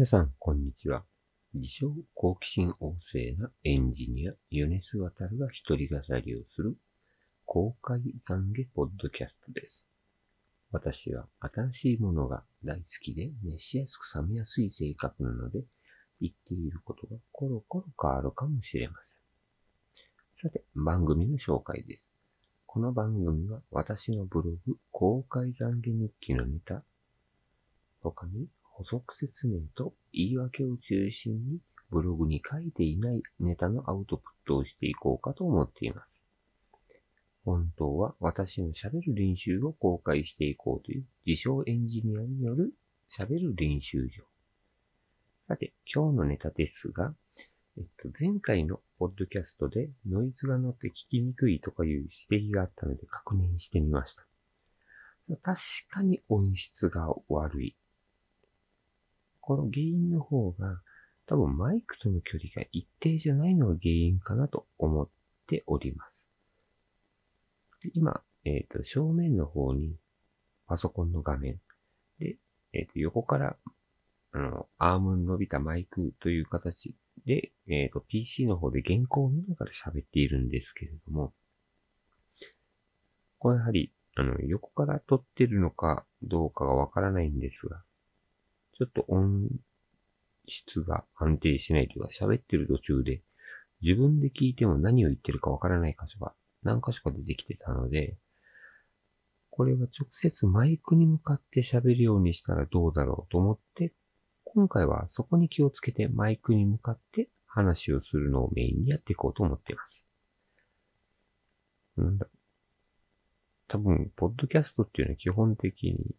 皆さん、こんにちは。自称好奇心旺盛なエンジニア、ヨネスワタルが一人語りをする公開懺悔ポッドキャストです。私は新しいものが大好きで熱しやすく冷めやすい性格なので、言っていることがコロコロ変わるかもしれません。さて、番組の紹介です。この番組は私のブログ公開懺悔日記のネタ、他に補足説明と言い訳を中心にブログに書いていないネタのアウトプットをしていこうかと思っています。本当は私の喋る練習を公開していこうという自称エンジニアによる喋る練習場。さて、今日のネタですが、えっと、前回のポッドキャストでノイズが乗って聞きにくいとかいう指摘があったので確認してみました。確かに音質が悪いこの原因の方が、多分マイクとの距離が一定じゃないのが原因かなと思っております。今、えっ、ー、と、正面の方にパソコンの画面で、えっ、ー、と、横から、あの、アームの伸びたマイクという形で、えっ、ー、と、PC の方で原稿を見ながら喋っているんですけれども、これやはり、あの、横から撮ってるのかどうかがわからないんですが、ちょっと音質が安定しないというか、喋ってる途中で、自分で聞いても何を言ってるかわからない箇所が何箇所か出てきてたので、これは直接マイクに向かって喋るようにしたらどうだろうと思って、今回はそこに気をつけてマイクに向かって話をするのをメインにやっていこうと思っています。なんだ多分、ポッドキャストっていうのは基本的に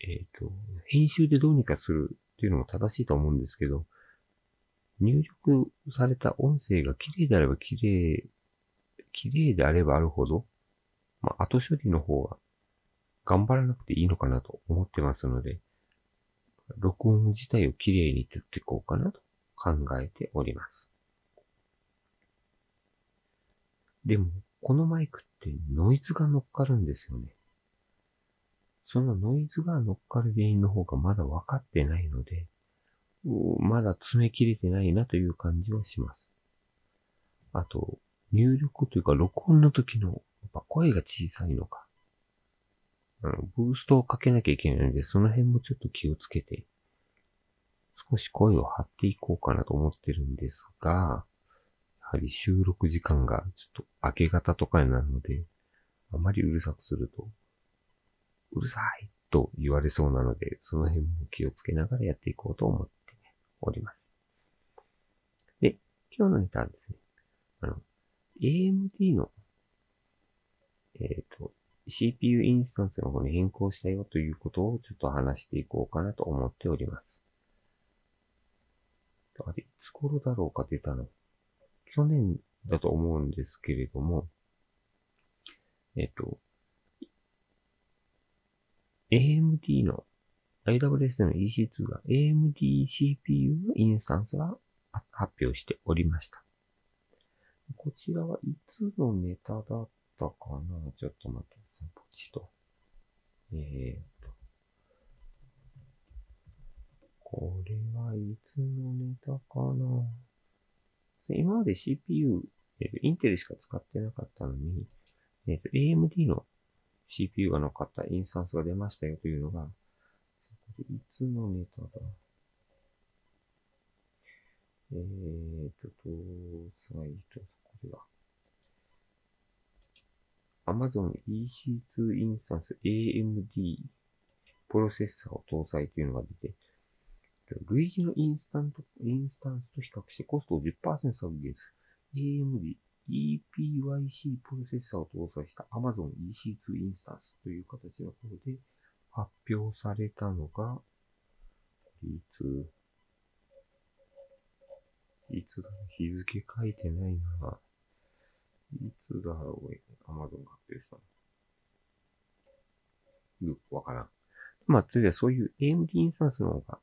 えっ、ー、と、編集でどうにかするっていうのも正しいと思うんですけど、入力された音声が綺麗であれば綺麗、綺麗であればあるほど、まあ、後処理の方が頑張らなくていいのかなと思ってますので、録音自体を綺麗に撮っていこうかなと考えております。でも、このマイクってノイズが乗っかるんですよね。そのノイズが乗っかる原因の方がまだ分かってないので、まだ詰め切れてないなという感じはします。あと、入力というか録音の時のやっぱ声が小さいのか。あの、ブーストをかけなきゃいけないので、その辺もちょっと気をつけて、少し声を張っていこうかなと思ってるんですが、やはり収録時間がちょっと明け方とかになるので、あまりうるさくするとうるさいと言われそうなので、その辺も気をつけながらやっていこうと思っております。で、今日のネタはですね、あの、AMD の、えっ、ー、と、CPU インスタンスの方に変更したよということをちょっと話していこうかなと思っております。あれ、いつ頃だろうか出たの？去年だと思うんですけれども、えっ、ー、と、AMD の AWS の EC2 が AMD CPU のインスタンスが発表しておりました。こちらはいつのネタだったかな？ちょっと待ってください。ポチと。えーと。これはいつのネタかな？今まで CPU、インテルしか使ってなかったのに、えー、AMD の CPU が乗っかったインスタンスが出ましたよというのが、そこでいつのネタだ？えーと、と、サイト、これだ。Amazon EC2 インスタンス AMD プロセッサーを搭載というのが出て、類似のインスタント、インスタンスと比較してコストを10%削減する。AMD EPYC プロセッサーを搭載した Amazon EC2 インスタンスという形の方で発表されたのが、いつ、いつだ日付書いてないな。いつだろう ?Amazon が発表したの。よくわからん。まあ、とりあえずそういう AMD インスタンスの方が、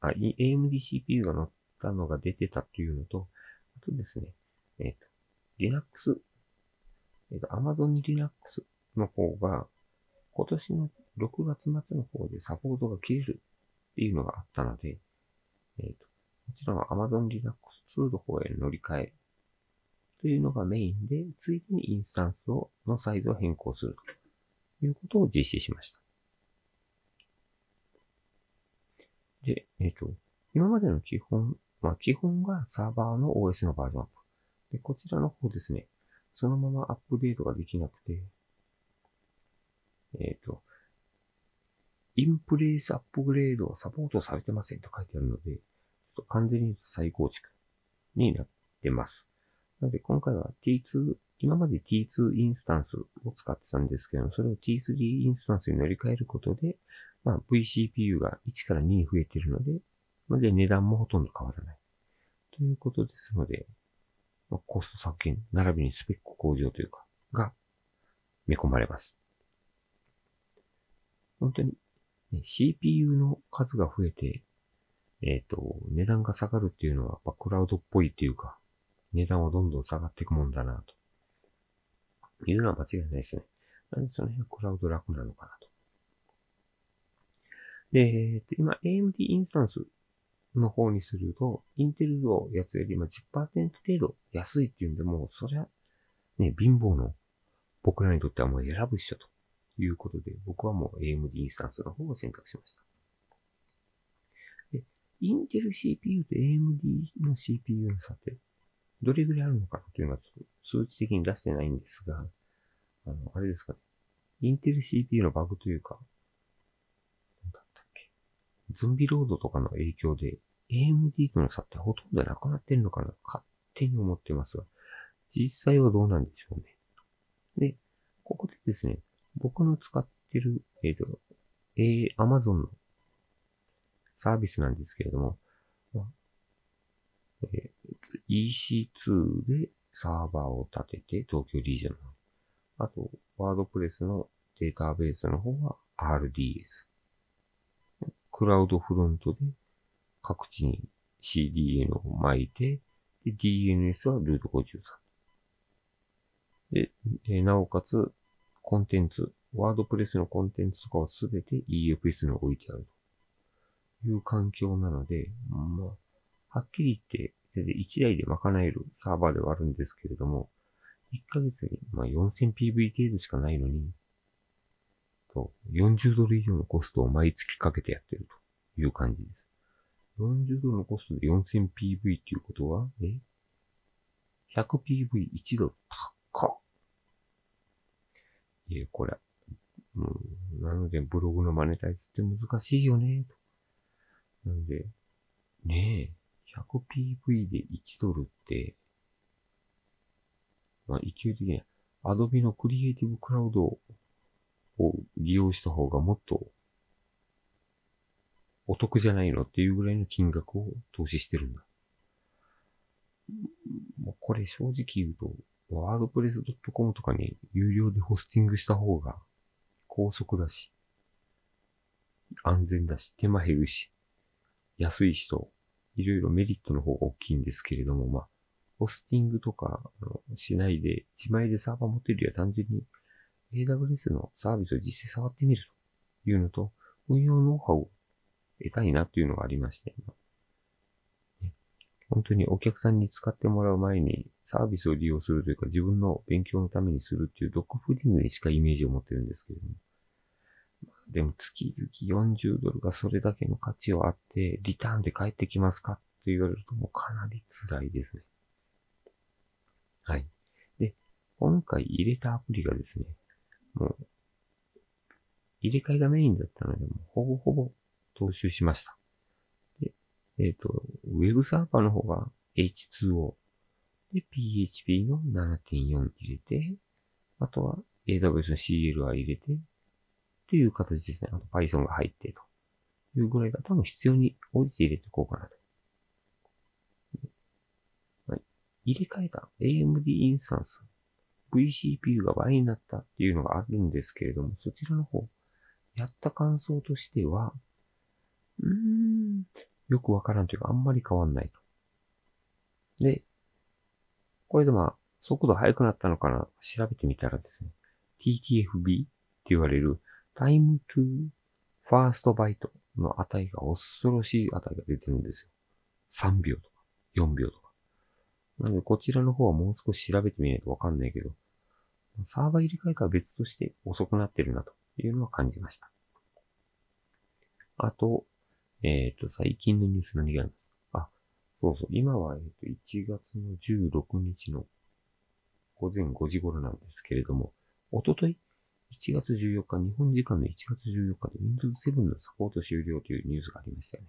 あ、AMD CPU が載ったのが出てたっていうのと、あとですね、えっ、ー、と、Linux、えっ、と、Amazon Linux の方が、今年の6月末の方でサポートが切れるっていうのがあったので、えっ、と、こちらの Amazon Linux 2の方へ乗り換えというのがメインで、ついでにインスタンスを、のサイズを変更するということを実施しました。で、えっ、と、今までの基本、まあ、基本がサーバーの OS のバージョン。で、こちらの方ですね、そのままアップデートができなくて、えっ、ー、と、インプレイスアップグレードはサポートされてませんと書いてあるので、ちょっと完全に再構築になってます。なので今回は T2、今まで T2 インスタンスを使ってたんですけどそれを T3 インスタンスに乗り換えることで、まあ、VCPU が1から2に増えているので、まあ、で値段もほとんど変わらない。ということですので、コスト削減、並びにスペック向上というか、が見込まれます。本当に、ね、CPU の数が増えて、えっ、ー、と、値段が下がるっていうのは、クラウドっぽいっていうか、値段はどんどん下がっていくもんだな、というのは間違いないですね。なんでその辺はクラウド楽なのかなと。で、えっ、と、今 AMD インスタンスの方にすると、インテルのやつよりも10%程度安いっていうんで、もうそりゃ、ね、貧乏の僕らにとってはもう選ぶっしょということで、僕はもう AMD インスタンスの方を選択しました。で、インテル CPU と AMD の CPU の差ってどれぐらいあるのかっていうのは数値的に出してないんですが、あの、あれですかね。インテル CPU のバグというか、何だったっけゾンビロードとかの影響で AMD との差ってほとんどなくなってんのかな？勝手に思ってますが、実際はどうなんでしょうね。で、ここでですね、僕の使ってる、えっ、ー、と、えー、Amazon のサービスなんですけれども、まあ、えー、EC2 でサーバーを立てて、東京リージョンの。あと、ワードプレスのデータベースの方は RDS。クラウドフロントで各地に CDN を巻いて、DNS はルート53。で、えなおかつ、コンテンツ、ワードプレスのコンテンツとかはすべて EFS に置いてあるという環境なので、まあ、はっきり言って、全然1台で賄えるサーバーではあるんですけれども、1ヶ月にまあ 4000PV 程度しかないのに、と、40ドル以上のコストを毎月かけてやってるという感じです。40ドルのコストで 4000PV っていうことは、え ?100PV1 ドル高っ。いえ、これ、うん、なので、ブログのマネタイズって難しいよね、なので、ねえ、100PV で1ドルって、まあ、勢い的に、アドビのクリエイティブクラウドを利用した方がもっとお得じゃないのっていうぐらいの金額を投資してるんだ。もうこれ正直言うと、ワードプレス .com とかに有料でホスティングした方が高速だし、安全だし、手間減るし、安い人、いろいろメリットの方が大きいんですけれども、まあ、ホスティングとかしないで、自前でサーバー持ってるよりは単純に AWS のサービスを実際触ってみるというのと、運用ノウハウを得たいなっていうのがありまして、本当にお客さんに使ってもらう前にサービスを利用するというか自分の勉強のためにするっていうドッグフーディングにしかイメージを持ってるんですけれども。でも月々40ドルがそれだけの価値はあって、リターンで帰ってきますかって言われるともうかなり辛いですね。はい。で、今回入れたアプリがですね、もう、入れ替えがメインだったので、もうほぼほぼ踏襲しました。で、えっ、ー、と、ウェブサーバーの方が H2O。で、PHP の7.4入れて、あとは AWS の CLI 入れて、という形ですね。あと Python が入ってというぐらいが多分必要に応じて入れていこうかなと。はい入れ替えた AMD インスタンス VCPU が倍になったっていうのがあるんですけれども、そちらの方、やった感想としては、うーん、よくわからんというか、あんまり変わんないと。で、これでまあ、速度速くなったのかな調べてみたらですね、TTFB って言われる Time to First Byte の値が恐ろしい値が出てるんですよ。3秒とか4秒とか。なので、こちらの方はもう少し調べてみないとわかんないけど、サーバー入れ替えとは別として遅くなってるなというのは感じました。あと、えっ、ー、と、最近のニュース何があります？かあ、そうそう。今は、えっ、と、1月の16日の午前5時頃なんですけれども、おととい、1月14日、日本時間の1月14日で Windows 7のサポート終了というニュースがありましたよ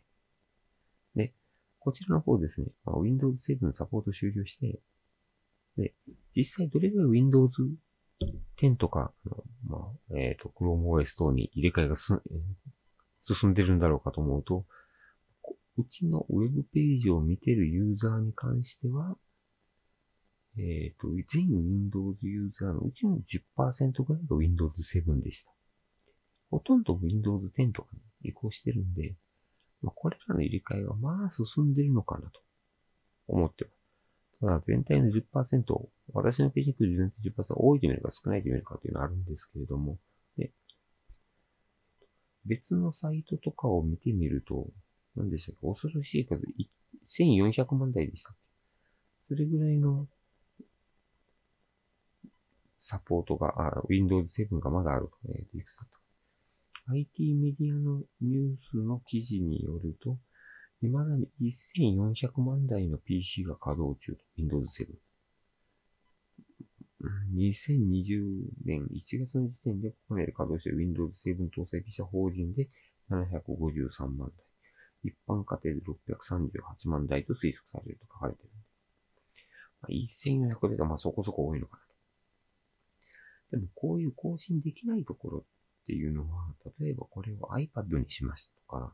ね。で、こちらの方ですね、まあ、Windows 7のサポート終了して、で、実際どれぐらい Windows 10とか、あのまあ、えっ、ー、と、ChromeOS 等に入れ替えがす、進んでるんだろうかと思うと、うちのウェブページを見てるユーザーに関しては、えっ、ー、と、全 Windows ユーザーのうちの10%ぐらいが Windows 7でした。ほとんど Windows 10とかに移行してるんで、まあ、これらの入れ替えはまあ進んでるのかなと思ってます。ただ全体の10%、私のページに来る全体10%多いと見るか少ないと見るかというのはあるんですけれども、別のサイトとかを見てみると、何でしたっけ？恐ろしい数、1400万台でしたっけ？それぐらいのサポートが、あ、Windows 7がまだあると。えっ、と、?IT メディアのニュースの記事によると、未だに1400万台の PC が稼働中と。Windows 7。2020年1月の時点で国内で稼働している Windows 7搭載記者法人で753万台。一般家庭で638万台と推測されると書かれている。まあ、1400台がまあそこそこ多いのかなと。でもこういう更新できないところっていうのは、例えばこれを iPad にしましたとか、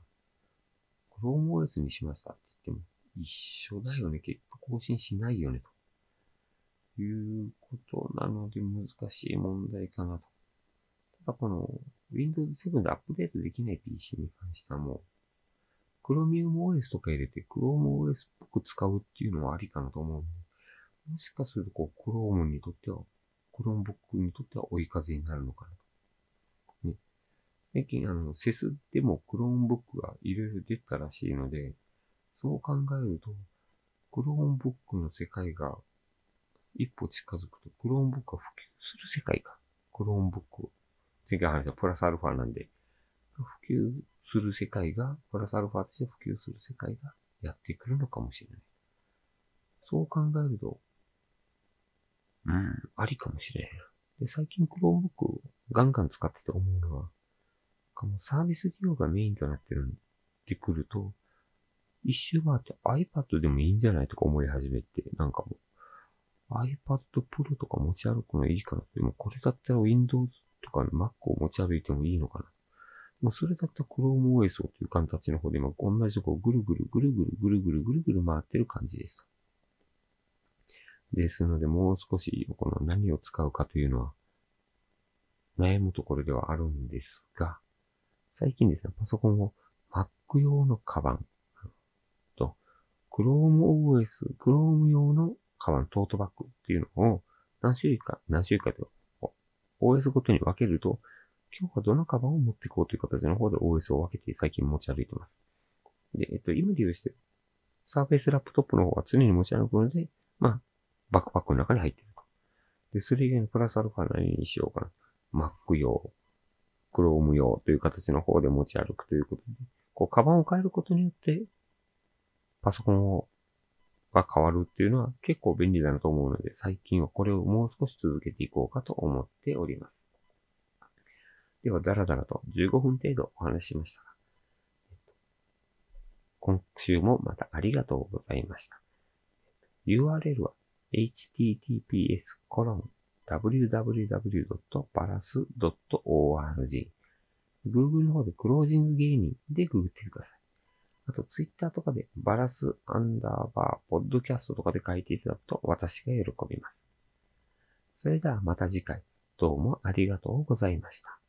ChromeOS にしましたって言っても一緒だよね。結構更新しないよね。ということなので難しい問題かなと。ただこの Windows 7でアップデートできない PC に関してはもう Chromium OS とか入れて Chrome OS っぽく使うっていうのはありかなと思うんで、もしかするとこう Chrome にとっては、Chromebook にとっては追い風になるのかなと。ね。最近あの、セスでも Chromebook がいろいろ出たらしいので、そう考えると、Chromebook の世界が一歩近づくと、Chromebook が普及する世界か。Chromebook。前回話したプラスアルファなんで、普及する世界が、プラスアルファとして普及する世界がやってくるのかもしれない。そう考えると、うん、ありかもしれん。で、最近 Chromebook ガンガン使ってて思うのは、サービス利用がメインとなってるんでくると、一周回って iPad でもいいんじゃないとか思い始めて、なんかもう、iPad Pro とか持ち歩くのいいかなって、もうこれだったら Windows とか Mac を持ち歩いてもいいのかな。もうそれだったら ChromeOS をという形の方で今同じとこぐるぐるぐるぐるぐるぐるぐるぐる回ってる感じです。ですので、もう少しこの何を使うかというのは悩むところではあるんですが、最近ですね、パソコンを Mac 用のカバンと ChromeOS、Chrome 用のカバン、トートバッグっていうのを何種類か、何種類かと OS ごとに分けると今日はどのカバンを持っていこうという形の方で OS を分けて最近持ち歩いてます。で、えっと、今で言うして、 Surface Laptop の方は常に持ち歩くので、まあ、バックパックの中に入ってると。で、それ以外のプラスアルファ何にしようかな。Mac 用、Chrome 用という形の方で持ち歩くということで、こう、カバンを変えることによって、パソコンをが変わるっていうのは結構便利だなと思うので、最近はこれをもう少し続けていこうかと思っております。では、だらだらと15分程度お話ししました。今週もまたありがとうございました。URL は https www.paras.org Google の方でクロージング芸人でググってください。あと、Twitter とかでバラスアンダーバーポッドキャストとかで書いていただくと私が喜びます。それではまた次回、どうもありがとうございました。